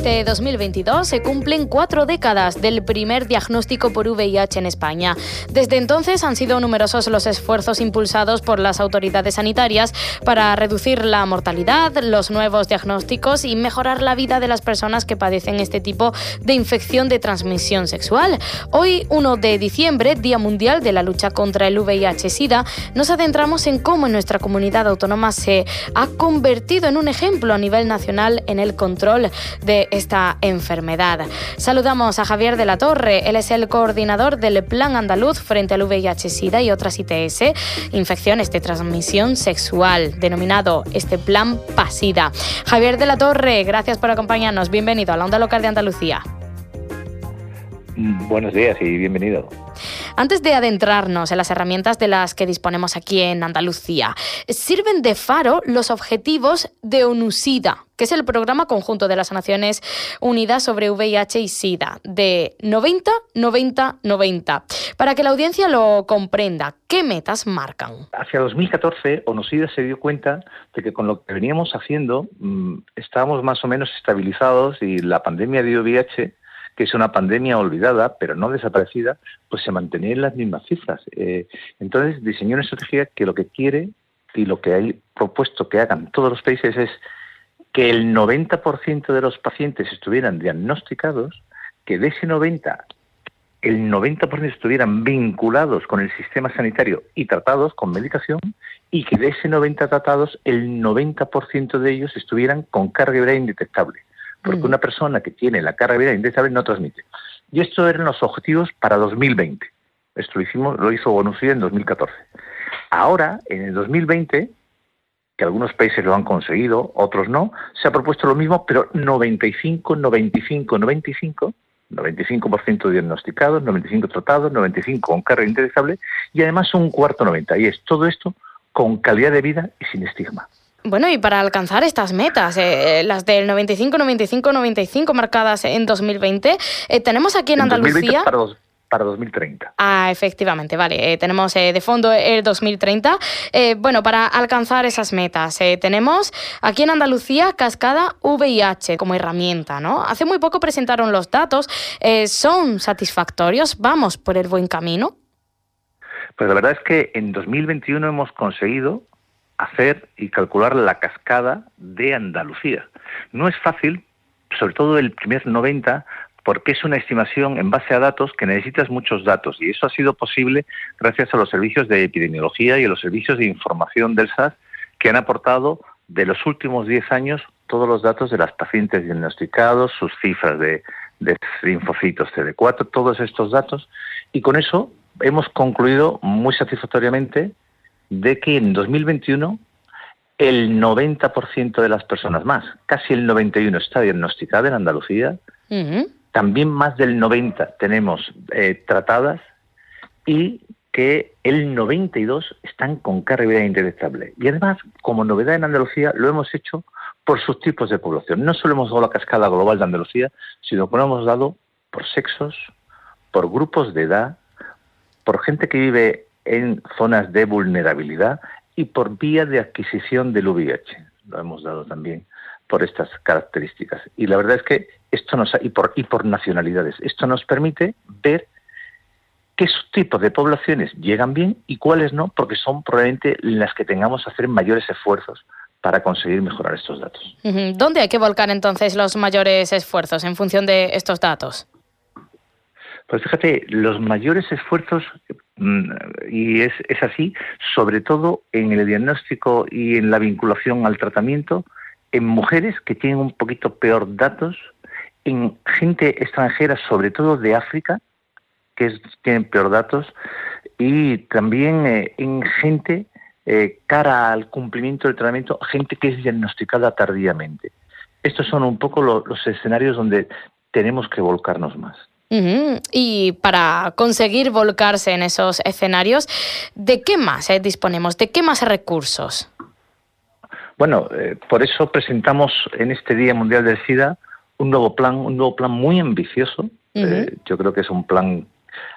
Este 2022 se cumplen cuatro décadas del primer diagnóstico por VIH en España. Desde entonces han sido numerosos los esfuerzos impulsados por las autoridades sanitarias para reducir la mortalidad, los nuevos diagnósticos y mejorar la vida de las personas que padecen este tipo de infección de transmisión sexual. Hoy, 1 de diciembre, Día Mundial de la Lucha contra el VIH-Sida, nos adentramos en cómo en nuestra comunidad autónoma se ha convertido en un ejemplo a nivel nacional en el control de esta enfermedad. Saludamos a Javier de la Torre, él es el coordinador del Plan Andaluz frente al VIH-Sida y otras ITS, infecciones de transmisión sexual, denominado este Plan PASIDA. Javier de la Torre, gracias por acompañarnos. Bienvenido a la Onda Local de Andalucía. Buenos días y bienvenido. Antes de adentrarnos en las herramientas de las que disponemos aquí en Andalucía, sirven de faro los objetivos de ONUSIDA, que es el programa conjunto de las Naciones Unidas sobre VIH y SIDA, de 90, 90, 90. Para que la audiencia lo comprenda, ¿qué metas marcan? Hacia 2014, ONUSIDA se dio cuenta de que con lo que veníamos haciendo mm, estábamos más o menos estabilizados y la pandemia de VIH que es una pandemia olvidada, pero no desaparecida, pues se mantenía en las mismas cifras. Eh, entonces diseñó una estrategia que lo que quiere y lo que hay propuesto que hagan todos los países es que el 90% de los pacientes estuvieran diagnosticados, que de ese 90 el 90% estuvieran vinculados con el sistema sanitario y tratados con medicación y que de ese 90 tratados el 90% de ellos estuvieran con carga viral indetectable porque mm. una persona que tiene la carga viral indetectable no transmite. Y estos eran los objetivos para 2020. Esto lo, hicimos, lo hizo ONUCIDA en 2014. Ahora, en el 2020, que algunos países lo han conseguido, otros no, se ha propuesto lo mismo, pero 95, 95, 95, 95% diagnosticados, 95 tratados, 95 con carga indetectable y además un cuarto 90. Y es todo esto con calidad de vida y sin estigma. Bueno, y para alcanzar estas metas, eh, las del 95, 95, 95 marcadas en 2020, eh, tenemos aquí en, Andalucía... para, 2030. Ah, efectivamente, vale. Eh, tenemos de fondo el 2030. bueno, para alcanzar esas metas, tenemos aquí en Andalucía Cascada VIH como herramienta, ¿no? Hace muy poco presentaron los datos. ¿Son satisfactorios? ¿Vamos por el buen camino? Pues la verdad es que en 2021 hemos conseguido hacer y calcular la cascada de Andalucía. No es fácil, sobre todo el primer 90, porque es una estimación en base a datos que necesitas muchos datos y eso ha sido posible gracias a los servicios de epidemiología y a los servicios de información del SAS que han aportado de los últimos 10 años todos los datos de las pacientes diagnosticados, sus cifras de, de linfocitos CD4, todos estos datos y con eso hemos concluido muy satisfactoriamente de que en 2021 el 90% de las personas más, casi el 91 está diagnosticada en Andalucía, también más del 90 tenemos eh, tratadas y que el 92 están con carga indetectable. Y además, como novedad en Andalucía, lo hemos hecho por sus tipos de población. No solo hemos dado la cascada global de Andalucía, sino que lo hemos dado por sexos, por grupos de edad, por gente que vive en zonas de vulnerabilidad y por vía de adquisición del VIH. Lo hemos dado también por estas características. Y la verdad es que esto nos y por y por nacionalidades, esto nos permite ver qué tipos de poblaciones llegan bien y cuáles no, porque son probablemente las que tengamos que hacer mayores esfuerzos para conseguir mejorar estos datos. ¿Dónde hay que volcar entonces los mayores esfuerzos en función de estos datos? Pues fíjate, los mayores esfuerzos, y es, es así, sobre todo en el diagnóstico y en la vinculación al tratamiento, en mujeres que tienen un poquito peor datos, en gente extranjera, sobre todo de África, que tienen peor datos, y también eh, en gente eh, cara al cumplimiento del tratamiento, gente que es diagnosticada tardíamente. Estos son un poco los escenarios donde tenemos que volcarnos más. Y para conseguir volcarse en esos escenarios, ¿de qué más eh, disponemos? ¿De qué más recursos? Bueno, eh, por eso presentamos en este Día Mundial del SIDA un nuevo plan, un nuevo plan muy ambicioso. Eh, yo creo que es un plan,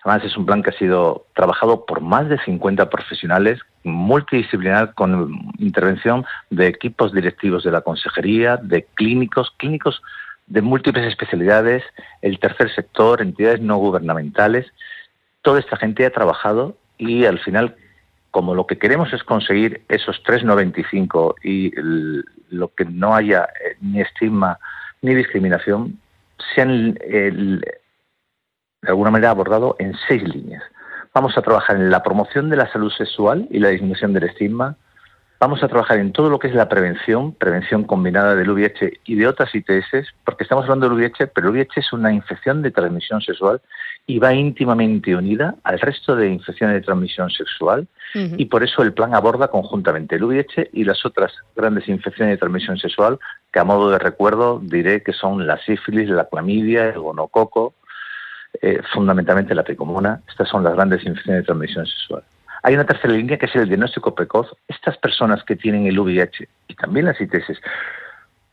además es un plan que ha sido trabajado por más de 50 profesionales multidisciplinar con intervención de equipos directivos de la consejería, de clínicos, clínicos de múltiples especialidades, el tercer sector, entidades no gubernamentales. Toda esta gente ha trabajado y al final, como lo que queremos es conseguir esos 3,95 y lo que no haya eh, ni estigma ni discriminación, se han de alguna manera abordado en seis líneas. Vamos a trabajar en la promoción de la salud sexual y la disminución del estigma, Vamos a trabajar en todo lo que es la prevención, prevención combinada del VIH y de otras ITS, porque estamos hablando del VIH, pero el VIH es una infección de transmisión sexual y va íntimamente unida al resto de infecciones de transmisión sexual y por eso el plan aborda conjuntamente el VIH y las otras grandes infecciones de transmisión sexual, que a modo de recuerdo diré que son la sífilis, la clamidia, el gonococo, eh, fundamentalmente la tricomona. Estas son las grandes infecciones de transmisión sexual. Hay una tercera línea que es el diagnóstico precoz. Estas personas que tienen el VIH y también las ITS,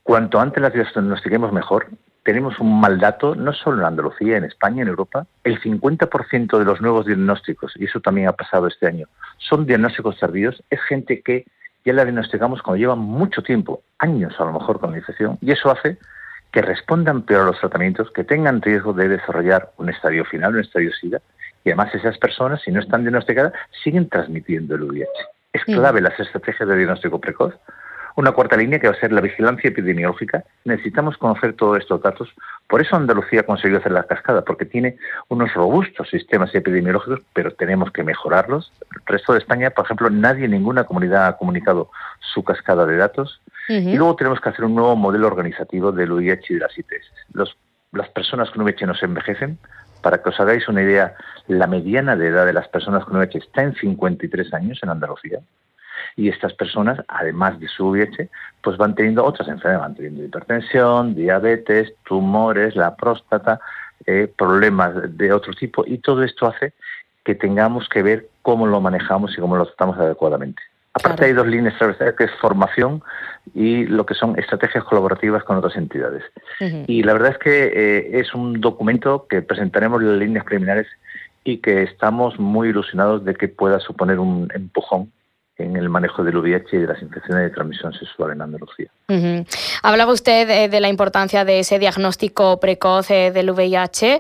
cuanto antes las diagnostiquemos mejor, tenemos un mal dato, no solo en Andalucía, en España, en Europa, el 50% de los nuevos diagnósticos, y eso también ha pasado este año, son diagnósticos tardíos, es gente que ya la diagnosticamos cuando lleva mucho tiempo, años a lo mejor con la infección, y eso hace que respondan peor a los tratamientos, que tengan riesgo de desarrollar un estadio final, un estadio SIDA, y además esas personas, si no están diagnosticadas, siguen transmitiendo el VIH. Es clave las estrategias de diagnóstico precoz. Una cuarta línea que va a ser la vigilancia epidemiológica. Necesitamos conocer todos estos datos. Por eso Andalucía ha conseguido hacer la cascada, porque tiene unos robustos sistemas epidemiológicos, pero tenemos que mejorarlos. El resto de España, por ejemplo, nadie, ninguna comunidad ha comunicado su cascada de datos. Y luego tenemos que hacer un nuevo modelo organizativo del VIH y de las ITS. las personas con VIH no se envejecen, para que os hagáis una idea, la mediana de edad de las personas con VIH está en 53 años en Andalucía. Y estas personas, además de su VIH, pues van teniendo otras enfermedades, van teniendo hipertensión, diabetes, tumores, la próstata, eh, problemas de otro tipo. Y todo esto hace que tengamos que ver cómo lo manejamos y cómo lo tratamos adecuadamente. Aparte hay dos líneas que es formación y lo que son estrategias colaborativas con otras entidades. Y la verdad es que eh, es un documento que presentaremos en las líneas preliminares y que estamos muy ilusionados de que pueda suponer un empujón en el manejo del VIH y de las infecciones de transmisión sexual en Andalucía. Hablaba usted eh, de la importancia de ese diagnóstico precoz eh, del VIH.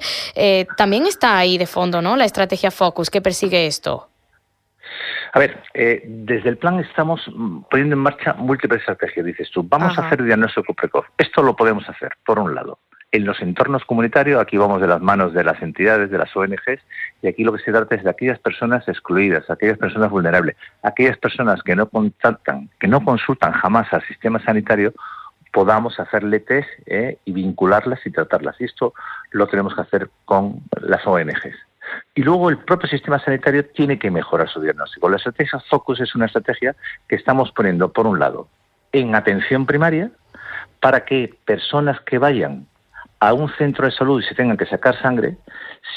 también está ahí de fondo, ¿no? La estrategia Focus que persigue esto. A ver, eh, desde el plan estamos poniendo en marcha múltiples estrategias, dices tú. Vamos a hacer diagnóstico precoz. Esto lo podemos hacer, por un lado. En los entornos comunitarios, aquí vamos de las manos de las entidades, de las ONGs, y aquí lo que se trata es de aquellas personas excluidas, aquellas personas vulnerables, aquellas personas que no contactan, que no consultan jamás al sistema sanitario, podamos hacerle test eh, y vincularlas y tratarlas. Y esto lo tenemos que hacer con las ONGs. Y luego el propio sistema sanitario tiene que mejorar su diagnóstico. La estrategia Focus es una estrategia que estamos poniendo, por un lado, en atención primaria, para que personas que vayan a un centro de salud y se tengan que sacar sangre,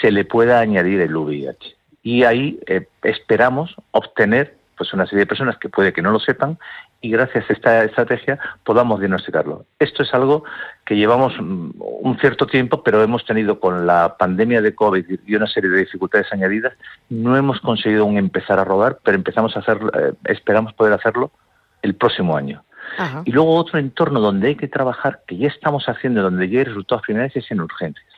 se le pueda añadir el VIH. Y ahí eh, esperamos obtener pues una serie de personas que puede que no lo sepan y gracias a esta estrategia podamos diagnosticarlo. Esto es algo que llevamos mm, un cierto tiempo, pero hemos tenido con la pandemia de COVID y una serie de dificultades añadidas, no hemos conseguido aún empezar a rodar, pero empezamos a hacer, eh, esperamos poder hacerlo el próximo año. Y luego otro entorno donde hay que trabajar, que ya estamos haciendo, donde ya hay resultados finales, es en urgencias.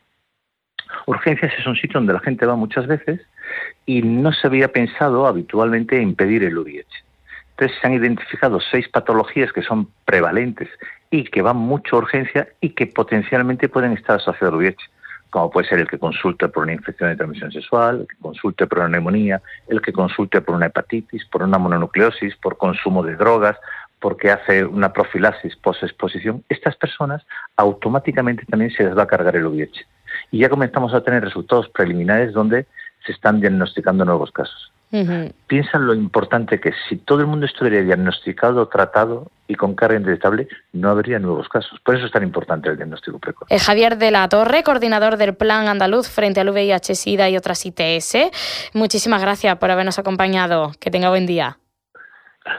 Urgencias es un sitio donde la gente va muchas veces y no se había pensado habitualmente impedir el VIH. Entonces se han identificado seis patologías que son prevalentes y que van mucho a urgencia y que potencialmente pueden estar asociadas al VIH, como puede ser el que consulte por una infección de transmisión sexual, el que consulte por una neumonía, el que consulte por una hepatitis, por una mononucleosis, por consumo de drogas, porque hace una profilaxis post-exposición. Estas personas automáticamente también se les va a cargar el VIH. Y ya comenzamos a tener resultados preliminares donde se están diagnosticando nuevos casos. Piensan lo importante que si todo el mundo estuviera diagnosticado, tratado y con carga indetectable, no habría nuevos casos. Por eso es tan importante el diagnóstico precoz. Eh, Javier de la Torre, coordinador del Plan Andaluz frente al VIH, SIDA y otras ITS. Muchísimas gracias por habernos acompañado. Que tenga buen día.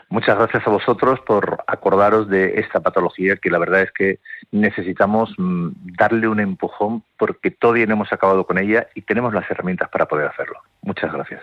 Muchas gracias a vosotros por acordaros de esta patología que la verdad es que necesitamos mm, darle un empujón porque todavía no hemos acabado con ella y tenemos las herramientas para poder hacerlo. Muchas gracias.